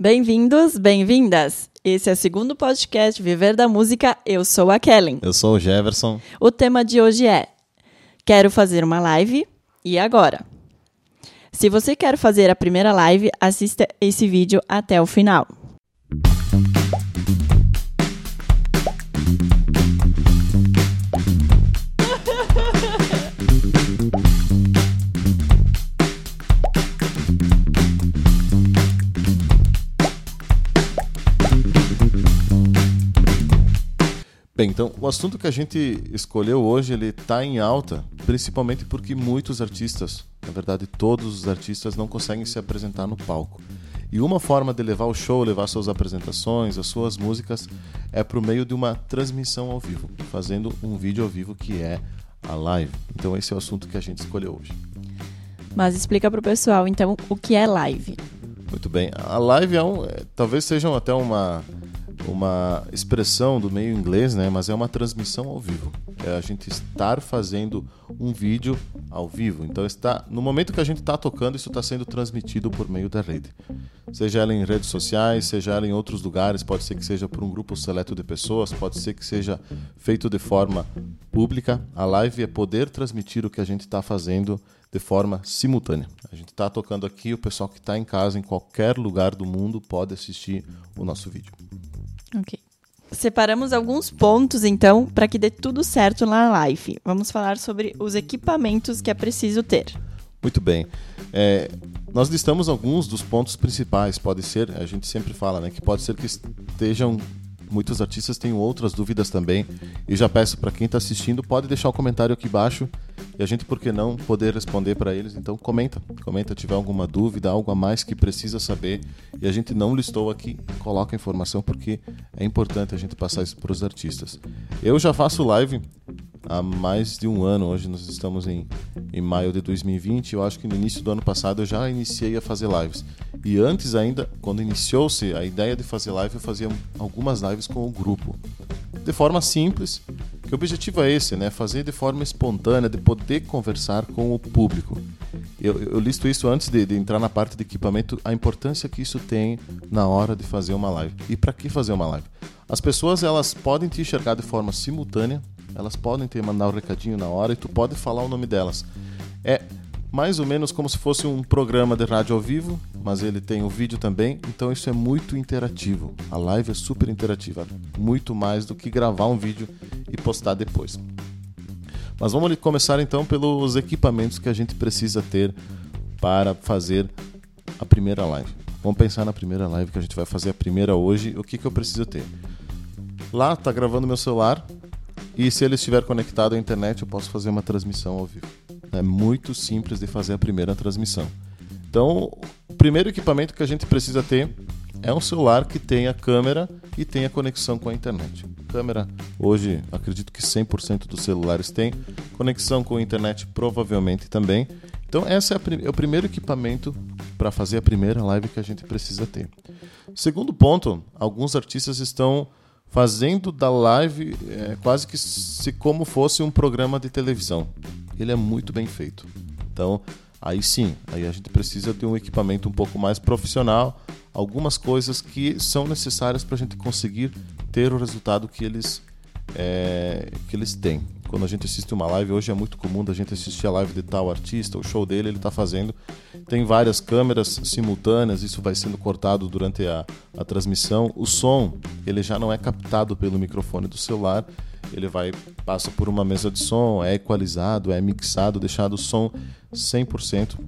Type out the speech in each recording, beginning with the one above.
Bem-vindos, bem-vindas! Esse é o segundo podcast Viver da Música. Eu sou a Kellen. Eu sou o Jefferson. O tema de hoje é Quero fazer uma live e agora? Se você quer fazer a primeira live, assista esse vídeo até o final. Bem, então o assunto que a gente escolheu hoje ele está em alta, principalmente porque muitos artistas, na verdade todos os artistas, não conseguem se apresentar no palco. E uma forma de levar o show, levar suas apresentações, as suas músicas, é por meio de uma transmissão ao vivo, fazendo um vídeo ao vivo que é a live. Então esse é o assunto que a gente escolheu hoje. Mas explica para o pessoal, então, o que é live. Muito bem. A live é um, é, talvez seja até uma uma expressão do meio inglês, né? Mas é uma transmissão ao vivo. É a gente estar fazendo um vídeo ao vivo. Então está no momento que a gente está tocando, isso está sendo transmitido por meio da rede. Seja ela em redes sociais, seja ela em outros lugares, pode ser que seja por um grupo seleto de pessoas, pode ser que seja feito de forma pública. A live é poder transmitir o que a gente está fazendo de forma simultânea. A gente está tocando aqui, o pessoal que está em casa, em qualquer lugar do mundo, pode assistir o nosso vídeo. Ok. Separamos alguns pontos, então, para que dê tudo certo na live. Vamos falar sobre os equipamentos que é preciso ter. Muito bem. É, nós listamos alguns dos pontos principais. Pode ser, a gente sempre fala, né, que pode ser que estejam muitos artistas têm outras dúvidas também. E já peço para quem está assistindo, pode deixar o um comentário aqui embaixo e a gente, por que não, poder responder para eles. Então, comenta, comenta, tiver alguma dúvida, algo a mais que precisa saber e a gente não listou aqui, coloca a informação porque é importante a gente passar isso para os artistas. Eu já faço live há mais de um ano. Hoje nós estamos em, em maio de 2020. Eu acho que no início do ano passado eu já iniciei a fazer lives. E antes ainda, quando iniciou-se a ideia de fazer live, eu fazia algumas lives com o grupo. De forma simples, que o objetivo é esse, né? Fazer de forma espontânea, de poder conversar com o público. Eu, eu listo isso antes de, de, entrar na parte de equipamento, a importância que isso tem na hora de fazer uma live. E para que fazer uma live? As pessoas elas podem te enxergar de forma simultânea, elas podem te mandar o um recadinho na hora e tu pode falar o nome delas. É mais ou menos como se fosse um programa de rádio ao vivo, mas ele tem o vídeo também, então isso é muito interativo. A live é super interativa, muito mais do que gravar um vídeo e postar depois. Mas vamos começar então pelos equipamentos que a gente precisa ter para fazer a primeira live. Vamos pensar na primeira live que a gente vai fazer a primeira hoje. O que, que eu preciso ter? Lá está gravando meu celular, e se ele estiver conectado à internet, eu posso fazer uma transmissão ao vivo. É muito simples de fazer a primeira transmissão. Então, o primeiro equipamento que a gente precisa ter é um celular que tenha câmera e tenha conexão com a internet. Câmera, hoje, acredito que 100% dos celulares têm. Conexão com a internet, provavelmente também. Então, esse é, é o primeiro equipamento para fazer a primeira live que a gente precisa ter. Segundo ponto, alguns artistas estão fazendo da live é, quase que se como fosse um programa de televisão. Ele é muito bem feito. Então, aí sim, aí a gente precisa de um equipamento um pouco mais profissional, algumas coisas que são necessárias para a gente conseguir ter o resultado que eles é, que eles têm. Quando a gente assiste uma live, hoje é muito comum a gente assistir a live de tal artista, o show dele ele está fazendo. Tem várias câmeras simultâneas, isso vai sendo cortado durante a, a transmissão. O som, ele já não é captado pelo microfone do celular, ele vai passa por uma mesa de som, é equalizado, é mixado, deixado o som 100%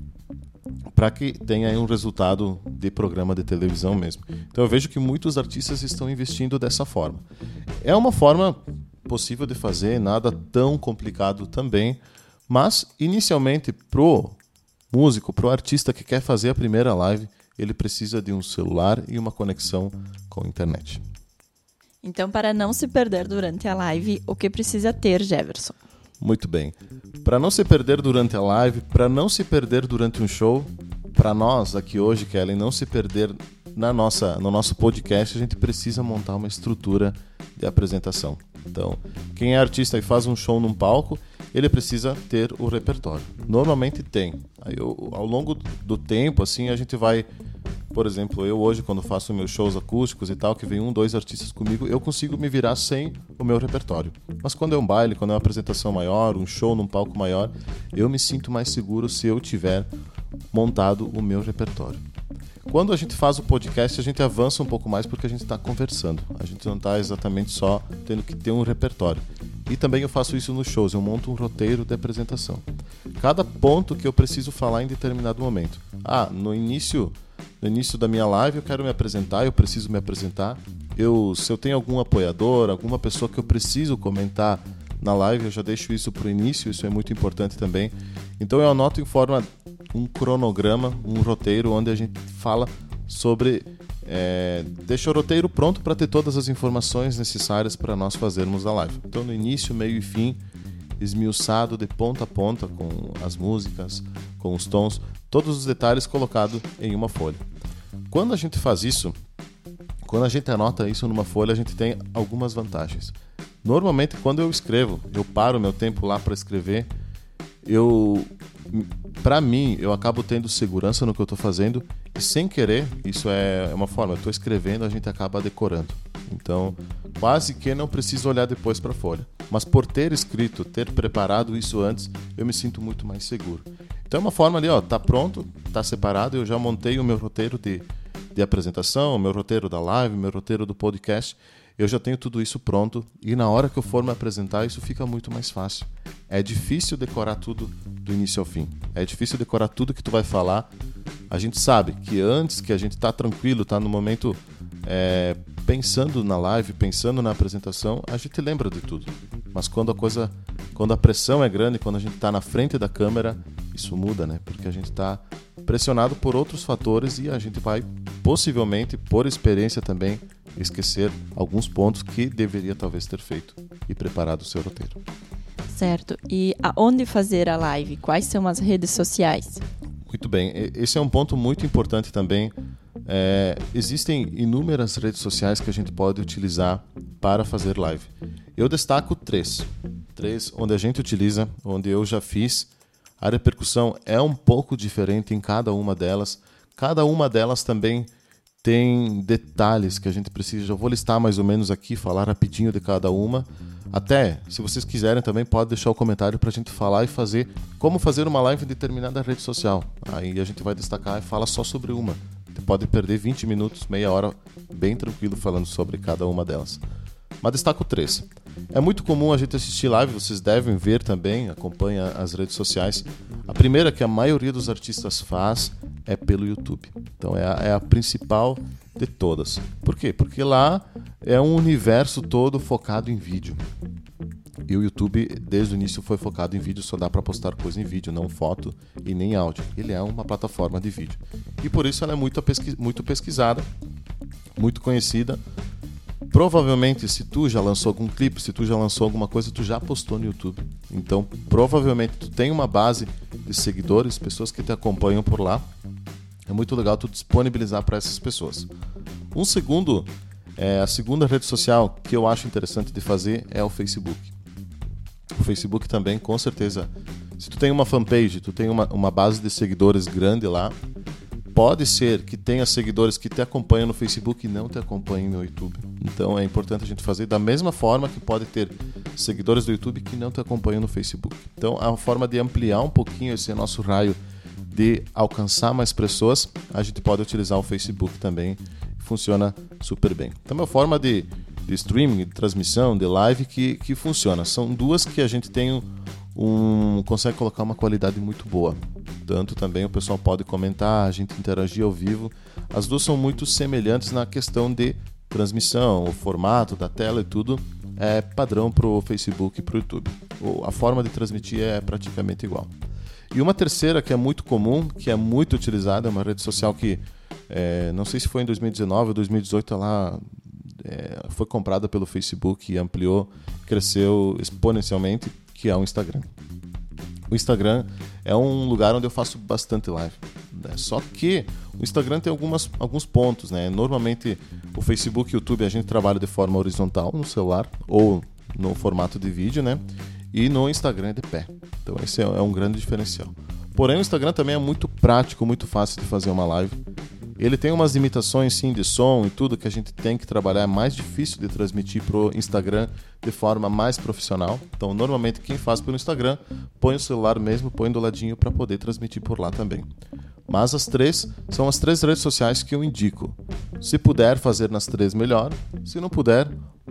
para que tenha um resultado de programa de televisão mesmo. Então eu vejo que muitos artistas estão investindo dessa forma. É uma forma possível de fazer, nada tão complicado também, mas inicialmente pro músico, pro artista que quer fazer a primeira live, ele precisa de um celular e uma conexão com a internet. Então, para não se perder durante a live, o que precisa ter, Jefferson? Muito bem. Para não se perder durante a live, para não se perder durante um show, para nós aqui hoje, Kellen, não se perder na nossa, no nosso podcast, a gente precisa montar uma estrutura de apresentação. Então, quem é artista e faz um show num palco, ele precisa ter o repertório. Normalmente tem. Aí, ao longo do tempo, assim, a gente vai Por exemplo, eu hoje, quando faço meus shows acústicos e tal, que vem um, dois artistas comigo, eu consigo me virar sem o meu repertório. Mas quando é um baile, quando é uma apresentação maior, um show num palco maior, eu me sinto mais seguro se eu tiver montado o meu repertório. Quando a gente faz o podcast, a gente avança um pouco mais porque a gente está conversando. A gente não está exatamente só tendo que ter um repertório. E também eu faço isso nos shows, eu monto um roteiro de apresentação. Cada ponto que eu preciso falar em determinado momento. Ah, no início no início da minha live eu quero me apresentar, eu preciso me apresentar. Eu, se eu tenho algum apoiador, alguma pessoa que eu preciso comentar na live, eu já deixo isso para o início, isso é muito importante também. Então eu anoto em forma um cronograma, um roteiro onde a gente fala sobre. É, deixa o roteiro pronto para ter todas as informações necessárias para nós fazermos a live. Então no início, meio e fim, esmiuçado de ponta a ponta com as músicas, com os tons, todos os detalhes colocados em uma folha. Quando a gente faz isso, quando a gente anota isso numa folha, a gente tem algumas vantagens. Normalmente, quando eu escrevo, eu paro meu tempo lá para escrever, eu, para mim, eu acabo tendo segurança no que eu estou fazendo e sem querer, isso é uma forma. Eu estou escrevendo, a gente acaba decorando. Então, quase que não preciso olhar depois para a folha. Mas por ter escrito, ter preparado isso antes, eu me sinto muito mais seguro. Então é uma forma ali, ó, tá pronto, tá separado, eu já montei o meu roteiro de, de apresentação, o meu roteiro da live, o meu roteiro do podcast. Eu já tenho tudo isso pronto e na hora que eu for me apresentar, isso fica muito mais fácil. É difícil decorar tudo do início ao fim. É difícil decorar tudo que tu vai falar. A gente sabe que antes que a gente tá tranquilo, tá no momento é, pensando na live, pensando na apresentação, a gente lembra de tudo. Mas quando a coisa, quando a pressão é grande, quando a gente está na frente da câmera, isso muda, né? Porque a gente está pressionado por outros fatores e a gente vai possivelmente, por experiência também, esquecer alguns pontos que deveria talvez ter feito e preparado o seu roteiro. Certo. E aonde fazer a live? Quais são as redes sociais? Muito bem. Esse é um ponto muito importante também. É, existem inúmeras redes sociais que a gente pode utilizar para fazer live. Eu destaco três. Três onde a gente utiliza, onde eu já fiz a repercussão é um pouco diferente em cada uma delas. Cada uma delas também tem detalhes que a gente precisa. Já vou listar mais ou menos aqui, falar rapidinho de cada uma. Até, se vocês quiserem também, pode deixar o comentário para a gente falar e fazer como fazer uma live em determinada rede social. Aí a gente vai destacar e fala só sobre uma. Você pode perder 20 minutos, meia hora, bem tranquilo falando sobre cada uma delas. Mas destaco três. É muito comum a gente assistir live, vocês devem ver também, acompanha as redes sociais. A primeira que a maioria dos artistas faz é pelo YouTube. Então é a, é a principal de todas. Por quê? Porque lá é um universo todo focado em vídeo. E o YouTube, desde o início, foi focado em vídeo, só dá para postar coisa em vídeo, não foto e nem áudio. Ele é uma plataforma de vídeo. E por isso ela é muito, muito pesquisada, muito conhecida provavelmente se tu já lançou algum clipe, se tu já lançou alguma coisa, tu já postou no YouTube. Então, provavelmente tu tem uma base de seguidores, pessoas que te acompanham por lá. É muito legal tu disponibilizar para essas pessoas. Um segundo, é, a segunda rede social que eu acho interessante de fazer é o Facebook. O Facebook também, com certeza, se tu tem uma fanpage, tu tem uma, uma base de seguidores grande lá, pode ser que tenha seguidores que te acompanham no Facebook e não te acompanhem no YouTube. Então é importante a gente fazer da mesma forma que pode ter seguidores do YouTube que não te acompanham no Facebook. Então a forma de ampliar um pouquinho esse nosso raio de alcançar mais pessoas, a gente pode utilizar o Facebook também. Funciona super bem. Então é uma forma de, de streaming, de transmissão, de live que, que funciona. São duas que a gente tem um, um consegue colocar uma qualidade muito boa. Tanto também o pessoal pode comentar, a gente interagir ao vivo. As duas são muito semelhantes na questão de transmissão, o formato da tela e tudo é padrão para o Facebook e para o YouTube. A forma de transmitir é praticamente igual. E uma terceira que é muito comum, que é muito utilizada, é uma rede social que é, não sei se foi em 2019 ou 2018, ela é, foi comprada pelo Facebook e ampliou, cresceu exponencialmente, que é o Instagram. O Instagram é um lugar onde eu faço bastante live. Né? Só que o Instagram tem algumas, alguns pontos. Né? Normalmente o Facebook e o YouTube a gente trabalha de forma horizontal no celular ou no formato de vídeo, né? E no Instagram é de pé. Então esse é, é um grande diferencial. Porém, o Instagram também é muito prático, muito fácil de fazer uma live. Ele tem umas limitações sim de som e tudo que a gente tem que trabalhar, é mais difícil de transmitir pro Instagram de forma mais profissional. Então, normalmente quem faz pelo Instagram põe o celular mesmo, põe do ladinho para poder transmitir por lá também. Mas as três são as três redes sociais que eu indico. Se puder fazer nas três, melhor. Se não puder,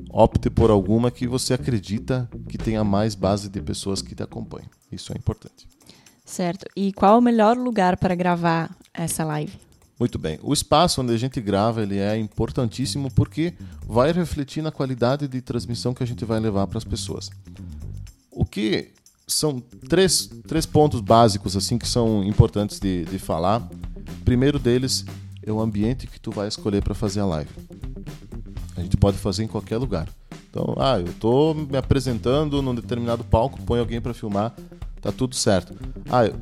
opte por alguma que você acredita que tenha mais base de pessoas que te acompanhem. Isso é importante. Certo. E qual o melhor lugar para gravar essa live? Muito bem. O espaço onde a gente grava ele é importantíssimo porque vai refletir na qualidade de transmissão que a gente vai levar para as pessoas. O que são três, três pontos básicos assim que são importantes de, de falar. Primeiro deles é o ambiente que tu vai escolher para fazer a live. A gente pode fazer em qualquer lugar. Então, ah, eu estou me apresentando num determinado palco, põe alguém para filmar, tá tudo certo. Ah, eu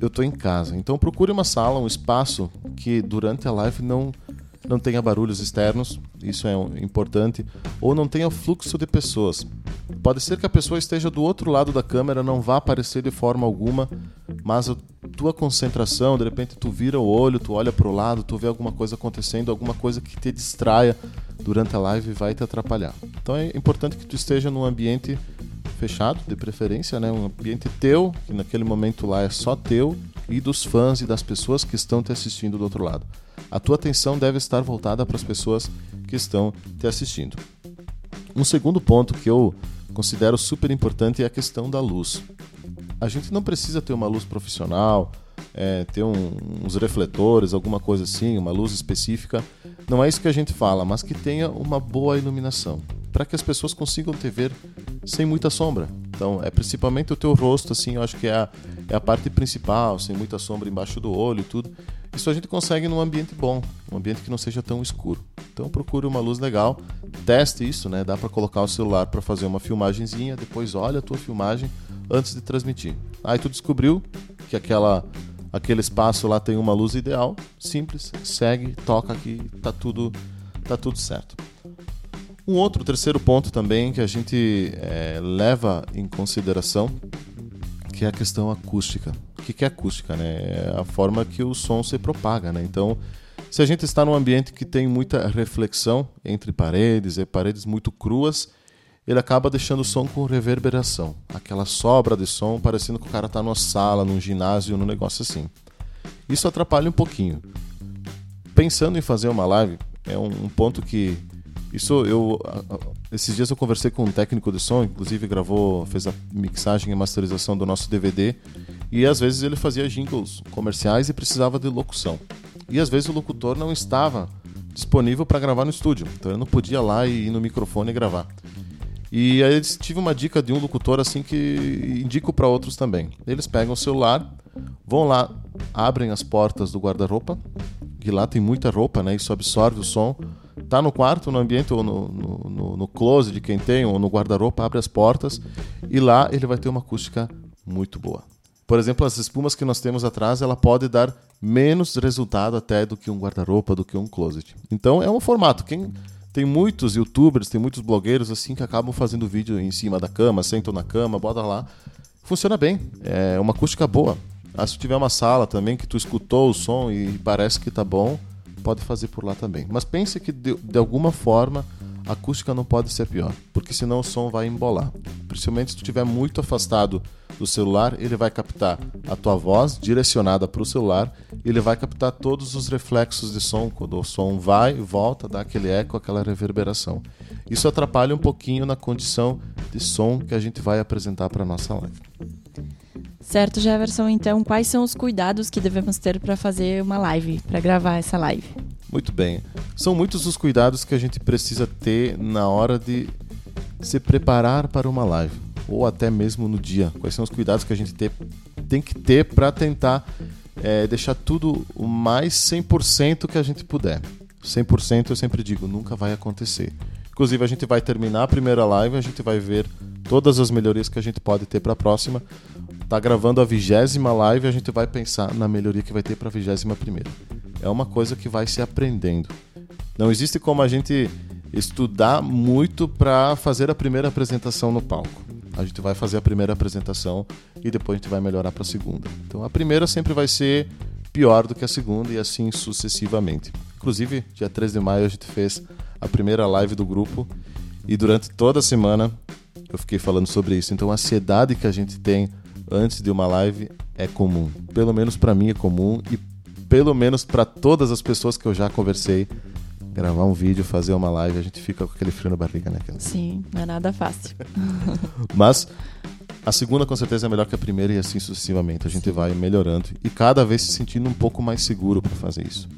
estou em casa. Então procure uma sala, um espaço que durante a live não não tenha barulhos externos, isso é importante, ou não tenha fluxo de pessoas. Pode ser que a pessoa esteja do outro lado da câmera, não vá aparecer de forma alguma, mas a tua concentração, de repente tu vira o olho, tu olha para o lado, tu vê alguma coisa acontecendo, alguma coisa que te distraia durante a live vai te atrapalhar. Então é importante que tu esteja num ambiente fechado, de preferência, né? Um ambiente teu, que naquele momento lá é só teu e dos fãs e das pessoas que estão te assistindo do outro lado. A tua atenção deve estar voltada para as pessoas que estão te assistindo. Um segundo ponto que eu considero super importante é a questão da luz. A gente não precisa ter uma luz profissional, é, ter um, uns refletores, alguma coisa assim, uma luz específica. Não é isso que a gente fala, mas que tenha uma boa iluminação para que as pessoas consigam te ver sem muita sombra. Então, é principalmente o teu rosto, assim, eu acho que é a, é a parte principal, sem muita sombra embaixo do olho e tudo. Isso a gente consegue num ambiente bom, um ambiente que não seja tão escuro. Então, procure uma luz legal, teste isso, né? Dá para colocar o celular para fazer uma filmagenzinha, depois olha a tua filmagem antes de transmitir. Aí tu descobriu que aquela aquele espaço lá tem uma luz ideal, simples, segue, toca aqui, tá tudo tá tudo certo. Um outro terceiro ponto também que a gente é, leva em consideração que é a questão acústica. O que é acústica? Né? É a forma que o som se propaga. Né? Então, se a gente está num ambiente que tem muita reflexão entre paredes e paredes muito cruas, ele acaba deixando o som com reverberação. Aquela sobra de som, parecendo que o cara está numa sala, num ginásio, num negócio assim. Isso atrapalha um pouquinho. Pensando em fazer uma live, é um, ponto que isso eu esses dias eu conversei com um técnico de som, inclusive gravou, fez a mixagem e masterização do nosso DVD, e às vezes ele fazia jingles comerciais e precisava de locução. E às vezes o locutor não estava disponível para gravar no estúdio, então ele não podia lá e ir no microfone e gravar. E aí eles tive uma dica de um locutor assim que indico para outros também. Eles pegam o celular, vão lá, abrem as portas do guarda-roupa, que lá tem muita roupa, né? Isso absorve o som tá no quarto, no ambiente ou no, no, no, no closet de quem tem, ou no guarda-roupa, abre as portas e lá ele vai ter uma acústica muito boa. Por exemplo, as espumas que nós temos atrás, ela pode dar menos resultado até do que um guarda-roupa, do que um closet. Então é um formato. Quem tem muitos youtubers, tem muitos blogueiros assim que acabam fazendo vídeo em cima da cama, sentam na cama, bota lá. Funciona bem. É uma acústica boa. Ah, se tiver uma sala também que tu escutou o som e parece que tá bom, pode fazer por lá também. Mas pense que de, de alguma forma a acústica não pode ser pior, porque senão o som vai embolar. Principalmente se tu estiver muito afastado do celular, ele vai captar a tua voz direcionada para o celular, ele vai captar todos os reflexos de som quando o som vai e volta, dá aquele eco, aquela reverberação. Isso atrapalha um pouquinho na condição de som que a gente vai apresentar para nossa live. Certo, Jefferson. Então, quais são os cuidados que devemos ter para fazer uma live, para gravar essa live? Muito bem. São muitos os cuidados que a gente precisa ter na hora de se preparar para uma live, ou até mesmo no dia. Quais são os cuidados que a gente ter, tem que ter para tentar é, deixar tudo o mais 100% que a gente puder. 100% eu sempre digo, nunca vai acontecer. Inclusive, a gente vai terminar a primeira live, a gente vai ver todas as melhorias que a gente pode ter para a próxima tá gravando a vigésima live, a gente vai pensar na melhoria que vai ter para a vigésima primeira. É uma coisa que vai se aprendendo. Não existe como a gente estudar muito para fazer a primeira apresentação no palco. A gente vai fazer a primeira apresentação e depois a gente vai melhorar para a segunda. Então a primeira sempre vai ser pior do que a segunda e assim sucessivamente. Inclusive, dia 13 de maio a gente fez a primeira live do grupo e durante toda a semana eu fiquei falando sobre isso. Então, a ansiedade que a gente tem antes de uma live é comum. Pelo menos para mim é comum e pelo menos para todas as pessoas que eu já conversei. Gravar um vídeo, fazer uma live, a gente fica com aquele frio na barriga, né? Sim, não é nada fácil. Mas a segunda com certeza é melhor que a primeira e assim sucessivamente. A gente Sim. vai melhorando e cada vez se sentindo um pouco mais seguro para fazer isso.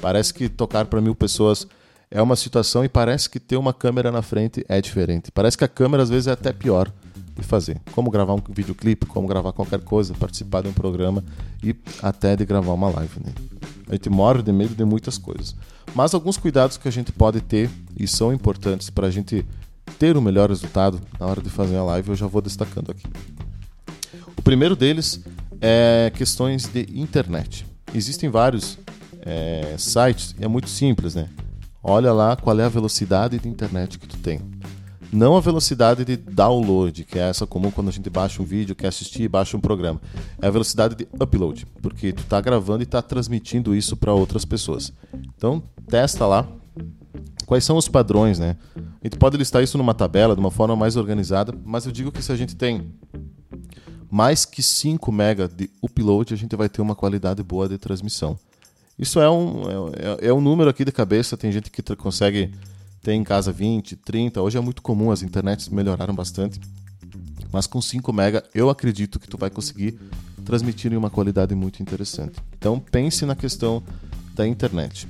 Parece que tocar para mil pessoas é uma situação e parece que ter uma câmera na frente é diferente. Parece que a câmera às vezes é até pior de fazer. Como gravar um videoclipe, como gravar qualquer coisa, participar de um programa e até de gravar uma live. Né? A gente morre de medo de muitas coisas. Mas alguns cuidados que a gente pode ter e são importantes para a gente ter o um melhor resultado na hora de fazer a live, eu já vou destacando aqui. O primeiro deles é questões de internet. Existem vários é, sites, é muito simples, né? olha lá qual é a velocidade de internet que tu tem. Não a velocidade de download, que é essa comum quando a gente baixa um vídeo, quer assistir baixa um programa. É a velocidade de upload, porque tu está gravando e está transmitindo isso para outras pessoas. Então, testa lá quais são os padrões, né? A gente pode listar isso numa tabela, de uma forma mais organizada, mas eu digo que se a gente tem mais que 5 MB de upload, a gente vai ter uma qualidade boa de transmissão. Isso é um, é, é um número aqui de cabeça, tem gente que consegue ter em casa 20, 30. Hoje é muito comum, as internets melhoraram bastante. Mas com 5 mega, eu acredito que tu vai conseguir transmitir em uma qualidade muito interessante. Então pense na questão da internet.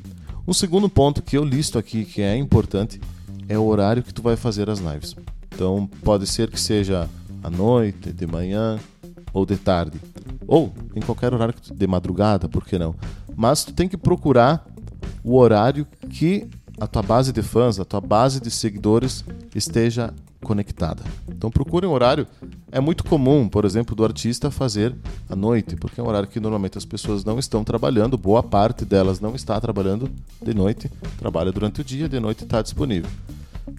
Um segundo ponto que eu listo aqui que é importante é o horário que tu vai fazer as lives. Então pode ser que seja à noite, de manhã ou de tarde. Ou em qualquer horário de madrugada, por que não? Mas tu tem que procurar o horário que a tua base de fãs, a tua base de seguidores esteja conectada. Então procure um horário. É muito comum, por exemplo, do artista fazer à noite, porque é um horário que normalmente as pessoas não estão trabalhando, boa parte delas não está trabalhando de noite, trabalha durante o dia, de noite está disponível.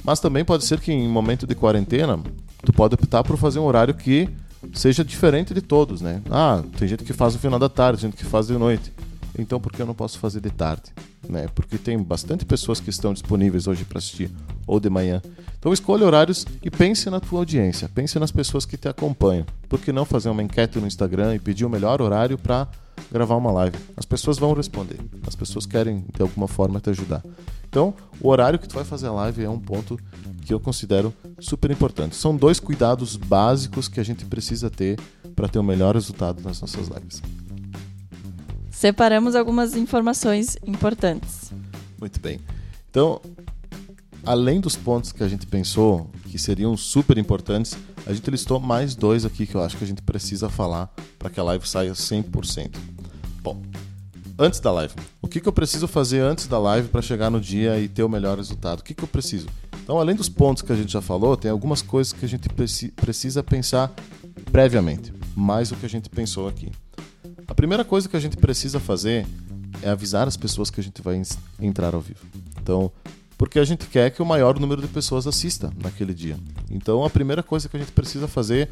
Mas também pode ser que em momento de quarentena, tu pode optar por fazer um horário que seja diferente de todos, né? Ah, tem gente que faz no final da tarde, gente que faz de noite. Então por que eu não posso fazer de tarde? Né? Porque tem bastante pessoas que estão disponíveis hoje para assistir, ou de manhã. Então escolha horários e pense na tua audiência, pense nas pessoas que te acompanham. Por que não fazer uma enquete no Instagram e pedir o melhor horário para gravar uma live? As pessoas vão responder. As pessoas querem de alguma forma te ajudar. Então, o horário que tu vai fazer a live é um ponto que eu considero super importante. São dois cuidados básicos que a gente precisa ter para ter o melhor resultado nas nossas lives separamos algumas informações importantes. Muito bem. Então, além dos pontos que a gente pensou que seriam super importantes, a gente listou mais dois aqui que eu acho que a gente precisa falar para que a live saia 100%. Bom, antes da live, o que, que eu preciso fazer antes da live para chegar no dia e ter o melhor resultado? O que, que eu preciso? Então, além dos pontos que a gente já falou, tem algumas coisas que a gente precisa pensar previamente, mais do que a gente pensou aqui. A primeira coisa que a gente precisa fazer é avisar as pessoas que a gente vai entrar ao vivo. Então, porque a gente quer que o maior número de pessoas assista naquele dia. Então, a primeira coisa que a gente precisa fazer,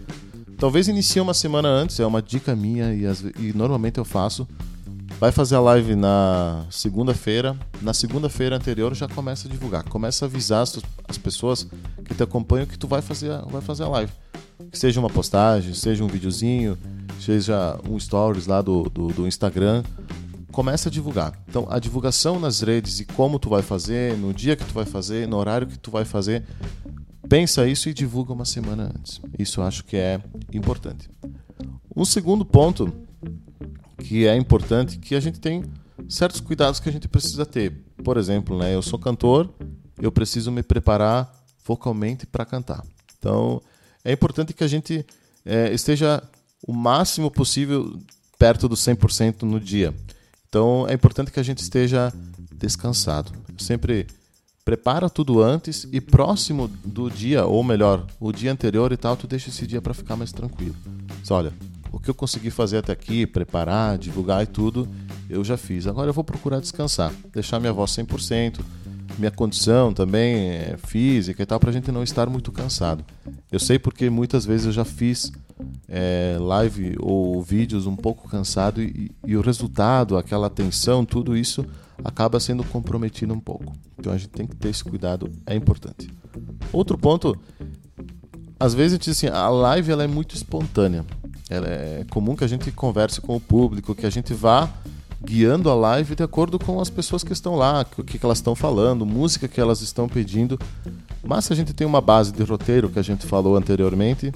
talvez inicie uma semana antes, é uma dica minha e, as, e normalmente eu faço. Vai fazer a live na segunda-feira. Na segunda-feira anterior já começa a divulgar. Começa a avisar as, as pessoas que te acompanham que tu vai fazer, vai fazer a live. Que seja uma postagem, seja um videozinho, seja um stories lá do, do, do Instagram, começa a divulgar. Então, a divulgação nas redes e como tu vai fazer, no dia que tu vai fazer, no horário que tu vai fazer, pensa isso e divulga uma semana antes. Isso eu acho que é importante. Um segundo ponto que é importante que a gente tem certos cuidados que a gente precisa ter. Por exemplo, né, eu sou cantor, eu preciso me preparar vocalmente para cantar. Então, é importante que a gente é, esteja o máximo possível perto do 100% no dia. Então é importante que a gente esteja descansado. Sempre prepara tudo antes e próximo do dia, ou melhor, o dia anterior e tal, tu deixa esse dia para ficar mais tranquilo. Olha, o que eu consegui fazer até aqui, preparar, divulgar e tudo, eu já fiz. Agora eu vou procurar descansar, deixar minha voz 100%, minha condição também é, física e tal, para a gente não estar muito cansado. Eu sei porque muitas vezes eu já fiz é, live ou vídeos um pouco cansado e, e, o resultado, aquela atenção, tudo isso acaba sendo comprometido um pouco. Então a gente tem que ter esse cuidado, é importante. Outro ponto, às vezes a gente assim, a live ela é muito espontânea. Ela é comum que a gente converse com o público, que a gente vá guiando a live de acordo com as pessoas que estão lá, o que, elas estão falando, música que elas estão pedindo. Mas se a gente tem uma base de roteiro que a gente falou anteriormente,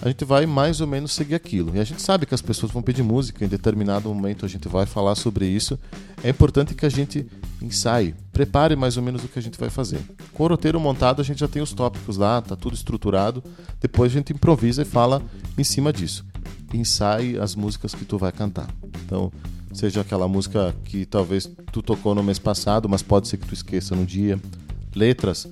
a gente vai mais ou menos seguir aquilo. E a gente sabe que as pessoas vão pedir música, em determinado momento a gente vai falar sobre isso. É importante que a gente ensaie, prepare mais ou menos o que a gente vai fazer. Com o roteiro montado, a gente já tem os tópicos lá, tá tudo estruturado. Depois a gente improvisa e fala em cima disso. Ensaie as músicas que tu vai cantar. Então, seja aquela música que talvez tu tocou no mês passado, mas pode ser que tu esqueça no dia. Letras,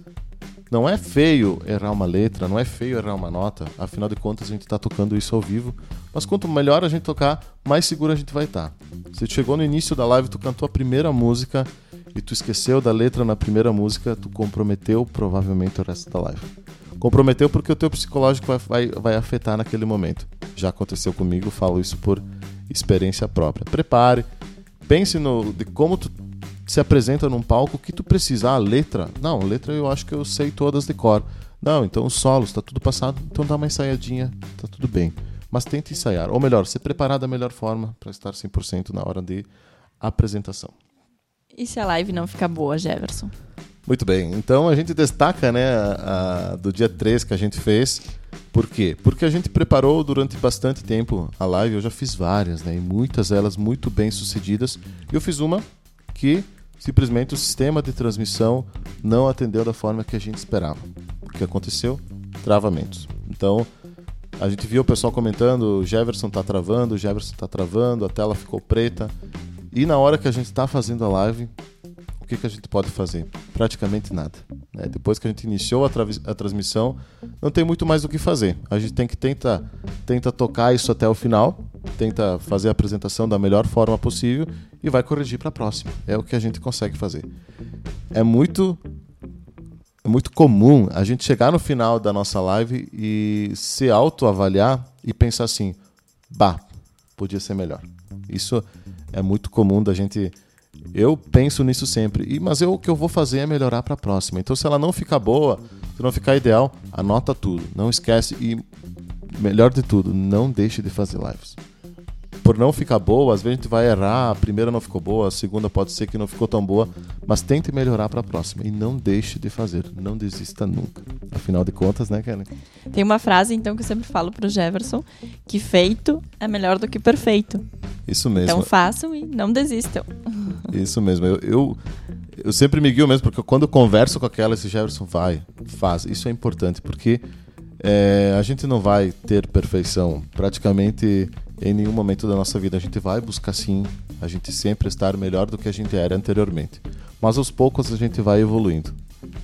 não é feio errar uma letra, não é feio errar uma nota, afinal de contas a gente está tocando isso ao vivo. Mas quanto melhor a gente tocar, mais seguro a gente vai estar. Tá. Se chegou no início da live, tu cantou a primeira música e tu esqueceu da letra na primeira música, tu comprometeu provavelmente o resto da live. Comprometeu porque o teu psicológico vai, vai, vai afetar naquele momento. Já aconteceu comigo, falo isso por experiência própria. Prepare, pense no de como tu se apresenta num palco que tu precisa. Ah, letra? Não, letra eu acho que eu sei todas de cor. Não, então os solos, tá tudo passado, então dá uma ensaiadinha, tá tudo bem. Mas tente ensaiar, ou melhor, ser preparado da melhor forma para estar 100% na hora de apresentação. E se a live não ficar boa, Jefferson? Muito bem, então a gente destaca, né, a, a, do dia 3 que a gente fez. Por quê? Porque a gente preparou durante bastante tempo a live, eu já fiz várias, né, e muitas delas muito bem sucedidas. Eu fiz uma que simplesmente o sistema de transmissão não atendeu da forma que a gente esperava. O que aconteceu? Travamentos. Então, a gente viu o pessoal comentando, o Jefferson está travando, o Jefferson está travando, a tela ficou preta. E na hora que a gente está fazendo a live, o que, que a gente pode fazer? Praticamente nada. Né? Depois que a gente iniciou a, tra a, transmissão, não tem muito mais o que fazer. A gente tem que tentar tenta tocar isso até o final, tenta fazer a apresentação da melhor forma possível e vai corrigir para a próxima. É o que a gente consegue fazer. É muito é muito comum a gente chegar no final da nossa live e se autoavaliar e pensar assim: bah, podia ser melhor. Isso é muito comum da gente eu penso nisso sempre. E, mas eu, o que eu vou fazer é melhorar para a próxima. Então, se ela não ficar boa, se não ficar ideal, anota tudo. Não esquece. E, melhor de tudo, não deixe de fazer lives. Por não ficar boa, às vezes a gente vai errar. A primeira não ficou boa, a segunda pode ser que não ficou tão boa. Mas tente melhorar para a próxima. E não deixe de fazer. Não desista nunca. Afinal de contas, né, Kelly? Tem uma frase, então, que eu sempre falo pro Jefferson: que feito é melhor do que perfeito. Isso mesmo. Então façam e não desistam. Isso mesmo. Eu, eu, eu, sempre me guio mesmo, porque quando eu converso com aquela, esse Jefferson vai, faz. Isso é importante, porque é, a gente não vai ter perfeição praticamente em nenhum momento da nossa vida. A gente vai buscar sim, a gente sempre estar melhor do que a gente era anteriormente. Mas aos poucos a gente vai evoluindo.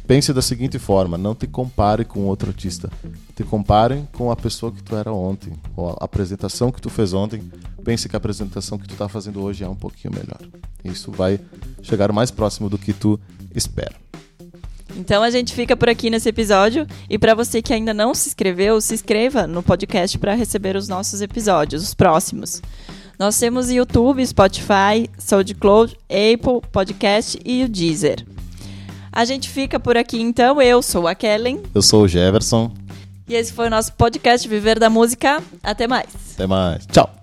Pense da seguinte forma: não te compare com outro artista. Te compare com a pessoa que tu era ontem, ou a apresentação que tu fez ontem. Pense que a apresentação que tu está fazendo hoje é um pouquinho melhor. Isso vai chegar mais próximo do que tu espera. Então a gente fica por aqui nesse episódio e para você que ainda não se inscreveu, se inscreva no podcast para receber os nossos episódios, os próximos. Nós temos YouTube, Spotify, SoundCloud, Apple Podcast e o Deezer. A gente fica por aqui então. Eu sou a Kellen. Eu sou o Jefferson. E esse foi o nosso podcast Viver da Música. Até mais. Até mais. Tchau.